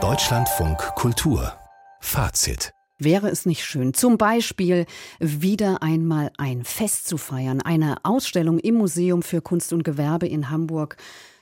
Deutschlandfunk Kultur Fazit Wäre es nicht schön, zum Beispiel wieder einmal ein Fest zu feiern? Eine Ausstellung im Museum für Kunst und Gewerbe in Hamburg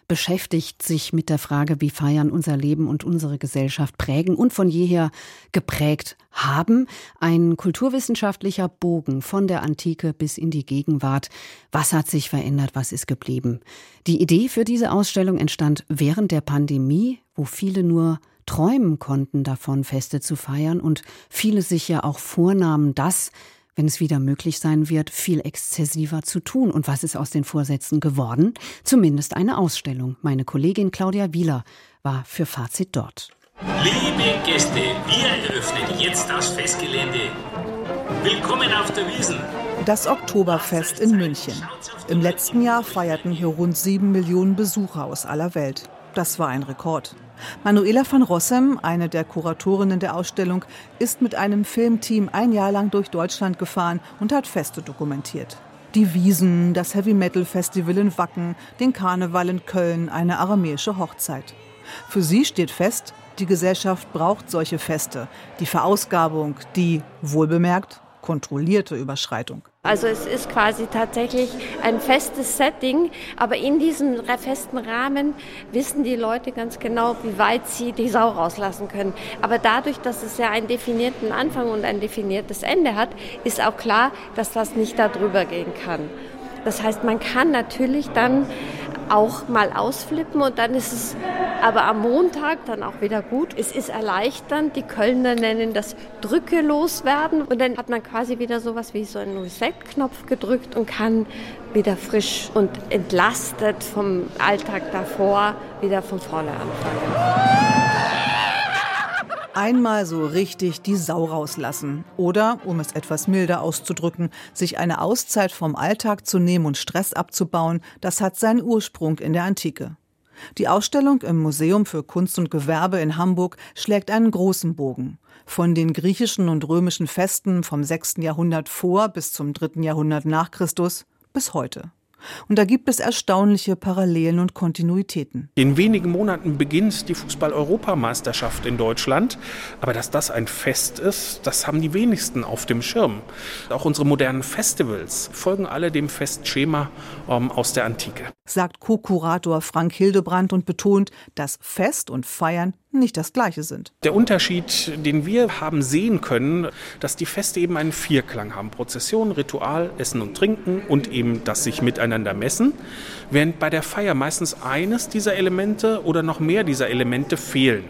beschäftigt sich mit der Frage, wie Feiern unser Leben und unsere Gesellschaft prägen und von jeher geprägt haben. Ein kulturwissenschaftlicher Bogen von der Antike bis in die Gegenwart. Was hat sich verändert? Was ist geblieben? Die Idee für diese Ausstellung entstand während der Pandemie, wo viele nur träumen konnten davon, Feste zu feiern und viele sich ja auch vornahmen, das, wenn es wieder möglich sein wird, viel exzessiver zu tun. Und was ist aus den Vorsätzen geworden? Zumindest eine Ausstellung. Meine Kollegin Claudia Wieler war für Fazit dort. Liebe Gäste, wir eröffnen jetzt das Festgelände. Willkommen auf der Wiesen. Das Oktoberfest in München. Im letzten Jahr feierten hier rund sieben Millionen Besucher aus aller Welt. Das war ein Rekord. Manuela van Rossem, eine der Kuratorinnen der Ausstellung, ist mit einem Filmteam ein Jahr lang durch Deutschland gefahren und hat Feste dokumentiert. Die Wiesen, das Heavy Metal Festival in Wacken, den Karneval in Köln, eine aramäische Hochzeit. Für sie steht fest, die Gesellschaft braucht solche Feste. Die Verausgabung, die, wohlbemerkt, kontrollierte Überschreitung. Also es ist quasi tatsächlich ein festes Setting, aber in diesem festen Rahmen wissen die Leute ganz genau, wie weit sie die Sau rauslassen können. Aber dadurch, dass es ja einen definierten Anfang und ein definiertes Ende hat, ist auch klar, dass das nicht darüber gehen kann. Das heißt, man kann natürlich dann auch mal ausflippen und dann ist es aber am Montag dann auch wieder gut. Es ist erleichternd. Die Kölner nennen das Drücke loswerden und dann hat man quasi wieder sowas wie so einen Reset-Knopf gedrückt und kann wieder frisch und entlastet vom Alltag davor wieder von vorne anfangen einmal so richtig die Sau rauslassen. Oder, um es etwas milder auszudrücken, sich eine Auszeit vom Alltag zu nehmen und Stress abzubauen, das hat seinen Ursprung in der Antike. Die Ausstellung im Museum für Kunst und Gewerbe in Hamburg schlägt einen großen Bogen. Von den griechischen und römischen Festen vom 6. Jahrhundert vor bis zum 3. Jahrhundert nach Christus bis heute. Und da gibt es erstaunliche Parallelen und Kontinuitäten. In wenigen Monaten beginnt die Fußball-Europameisterschaft in Deutschland. Aber dass das ein Fest ist, das haben die wenigsten auf dem Schirm. Auch unsere modernen Festivals folgen alle dem Festschema ähm, aus der Antike. Sagt Co-Kurator Frank Hildebrand und betont, dass Fest und Feiern nicht das gleiche sind. Der Unterschied, den wir haben sehen können, dass die Feste eben einen Vierklang haben. Prozession, Ritual, Essen und Trinken und eben das sich miteinander messen. Während bei der Feier meistens eines dieser Elemente oder noch mehr dieser Elemente fehlen.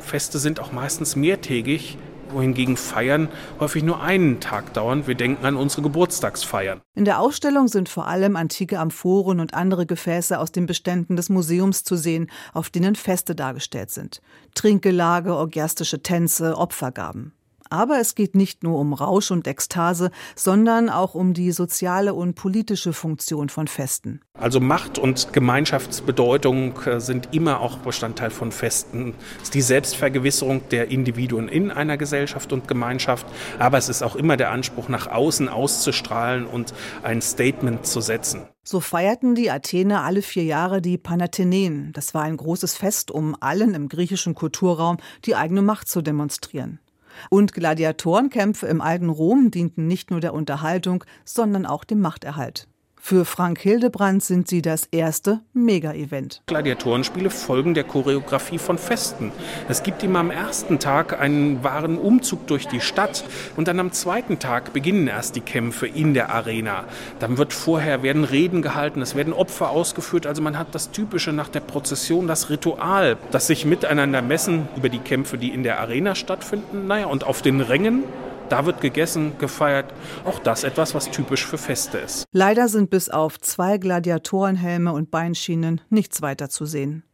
Feste sind auch meistens mehrtägig, wohingegen Feiern häufig nur einen Tag dauern. Wir denken an unsere Geburtstagsfeiern. In der Ausstellung sind vor allem antike Amphoren und andere Gefäße aus den Beständen des Museums zu sehen, auf denen Feste dargestellt sind. Trinkgelage, orgiastische Tänze, Opfergaben. Aber es geht nicht nur um Rausch und Ekstase, sondern auch um die soziale und politische Funktion von Festen. Also Macht und Gemeinschaftsbedeutung äh, sind immer auch Bestandteil von Festen. Es ist die Selbstvergewisserung der Individuen in einer Gesellschaft und Gemeinschaft, aber es ist auch immer der Anspruch, nach außen auszustrahlen und ein Statement zu setzen. So feierten die Athener alle vier Jahre die Panathenäen. Das war ein großes Fest, um allen im griechischen Kulturraum die eigene Macht zu demonstrieren. Und Gladiatorenkämpfe im alten Rom dienten nicht nur der Unterhaltung, sondern auch dem Machterhalt. Für Frank Hildebrand sind sie das erste Mega-Event. Gladiatorenspiele folgen der Choreografie von Festen. Es gibt immer am ersten Tag einen wahren Umzug durch die Stadt und dann am zweiten Tag beginnen erst die Kämpfe in der Arena. Dann wird vorher werden Reden gehalten, es werden Opfer ausgeführt. Also man hat das Typische nach der Prozession, das Ritual, das sich miteinander messen über die Kämpfe, die in der Arena stattfinden. Naja, und auf den Rängen da wird gegessen, gefeiert. Auch das etwas, was typisch für Feste ist. Leider sind bis auf zwei Gladiatorenhelme und Beinschienen nichts weiter zu sehen.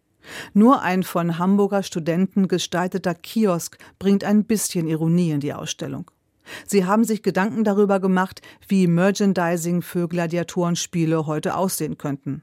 Nur ein von Hamburger Studenten gestalteter Kiosk bringt ein bisschen Ironie in die Ausstellung. Sie haben sich Gedanken darüber gemacht, wie Merchandising für Gladiatorenspiele heute aussehen könnten.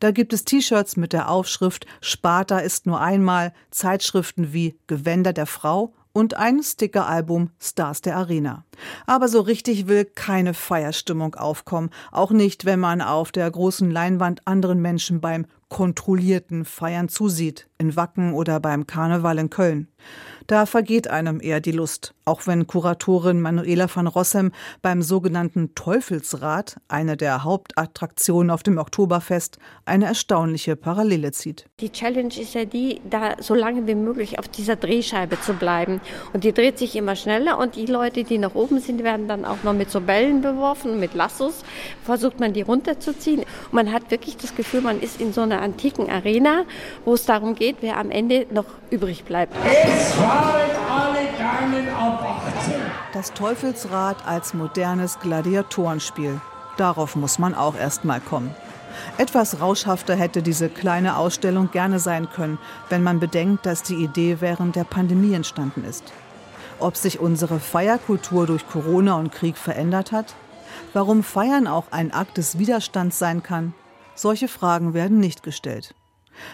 Da gibt es T-Shirts mit der Aufschrift Sparta ist nur einmal, Zeitschriften wie Gewänder der Frau und ein Stickeralbum Stars der Arena. Aber so richtig will keine Feierstimmung aufkommen, auch nicht, wenn man auf der großen Leinwand anderen Menschen beim kontrollierten Feiern zusieht, in Wacken oder beim Karneval in Köln. Da vergeht einem eher die Lust, auch wenn Kuratorin Manuela van Rossem beim sogenannten Teufelsrad, eine der Hauptattraktionen auf dem Oktoberfest, eine erstaunliche Parallele zieht. Die Challenge ist ja die, da so lange wie möglich auf dieser Drehscheibe zu bleiben. Und die dreht sich immer schneller und die Leute, die nach oben sind, werden dann auch noch mit so Bällen beworfen, mit Lassos. Versucht man die runterzuziehen. Und man hat wirklich das Gefühl, man ist in so einer antiken Arena, wo es darum geht, wer am Ende noch übrig bleibt. Es alle Gangen ab 18. Das Teufelsrad als modernes Gladiatorenspiel. Darauf muss man auch erst mal kommen. Etwas rauschhafter hätte diese kleine Ausstellung gerne sein können, wenn man bedenkt, dass die Idee während der Pandemie entstanden ist. Ob sich unsere Feierkultur durch Corona und Krieg verändert hat? Warum Feiern auch ein Akt des Widerstands sein kann? Solche Fragen werden nicht gestellt.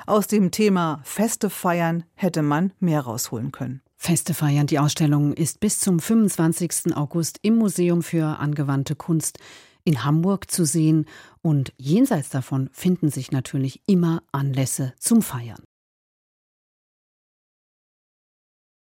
Aus dem Thema Feste feiern hätte man mehr rausholen können. Feste feiern. Die Ausstellung ist bis zum 25. August im Museum für angewandte Kunst in Hamburg zu sehen und jenseits davon finden sich natürlich immer Anlässe zum Feiern.